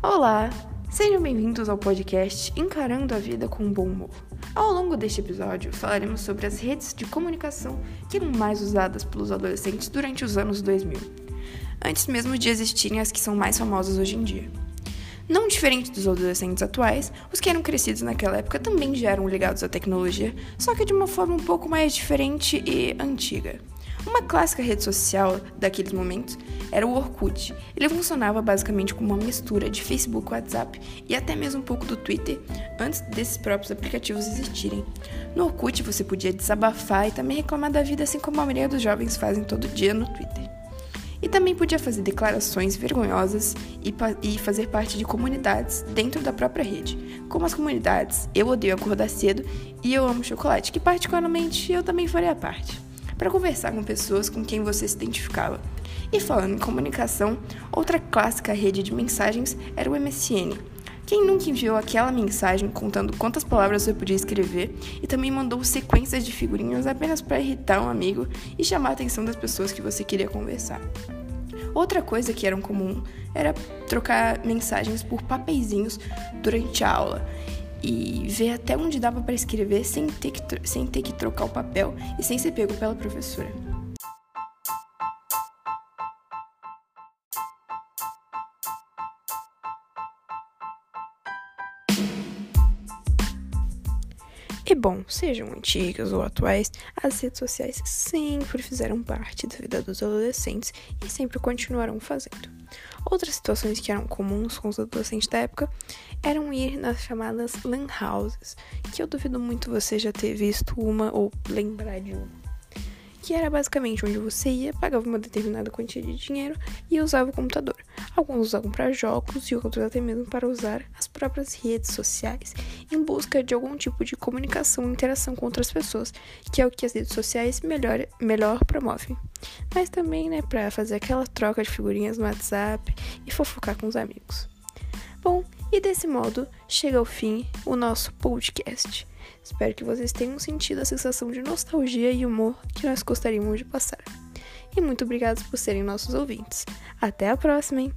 Olá! Sejam bem-vindos ao podcast Encarando a Vida com Bom Humor. Ao longo deste episódio, falaremos sobre as redes de comunicação que eram mais usadas pelos adolescentes durante os anos 2000, antes mesmo de existirem as que são mais famosas hoje em dia. Não diferente dos adolescentes atuais, os que eram crescidos naquela época também já eram ligados à tecnologia, só que de uma forma um pouco mais diferente e antiga. Uma clássica rede social daqueles momentos era o Orkut. Ele funcionava basicamente como uma mistura de Facebook, WhatsApp e até mesmo um pouco do Twitter antes desses próprios aplicativos existirem. No Orkut você podia desabafar e também reclamar da vida, assim como a maioria dos jovens fazem todo dia no Twitter. E também podia fazer declarações vergonhosas e, e, fazer parte de comunidades dentro da própria rede, como as comunidades Eu Odeio Acordar Cedo e Eu Amo Chocolate, que particularmente eu também faria parte para conversar com pessoas com quem você se identificava. E falando em comunicação, outra clássica rede de mensagens era o MSN. Quem nunca enviou aquela mensagem contando quantas palavras você podia escrever e também mandou sequências de figurinhas apenas para irritar um amigo e chamar a atenção das pessoas que você queria conversar? Outra coisa que era comum era trocar mensagens por papeizinhos durante a aula e ver até onde dava para escrever sem ter, que, sem ter que trocar o papel e sem ser pego pela professora. E bom, sejam antigas ou atuais, as redes sociais sempre fizeram parte da vida dos adolescentes e sempre continuarão fazendo. Outras situações que eram comuns com os adolescentes da época eram ir nas chamadas lan houses, que eu duvido muito você já ter visto uma ou lembrar de uma que era basicamente onde você ia, pagava uma determinada quantia de dinheiro e usava o computador. Alguns usavam para jogos e outros até mesmo para usar as próprias redes sociais em busca de algum tipo de comunicação e interação com outras pessoas, que é o que as redes sociais melhor, melhor promovem. Mas também, né, para fazer aquela troca de figurinhas no WhatsApp e fofocar com os amigos. Bom, e desse modo chega ao fim o nosso podcast. Espero que vocês tenham sentido a sensação de nostalgia e humor que nós gostaríamos de passar. E muito obrigado por serem nossos ouvintes. Até a próxima, hein?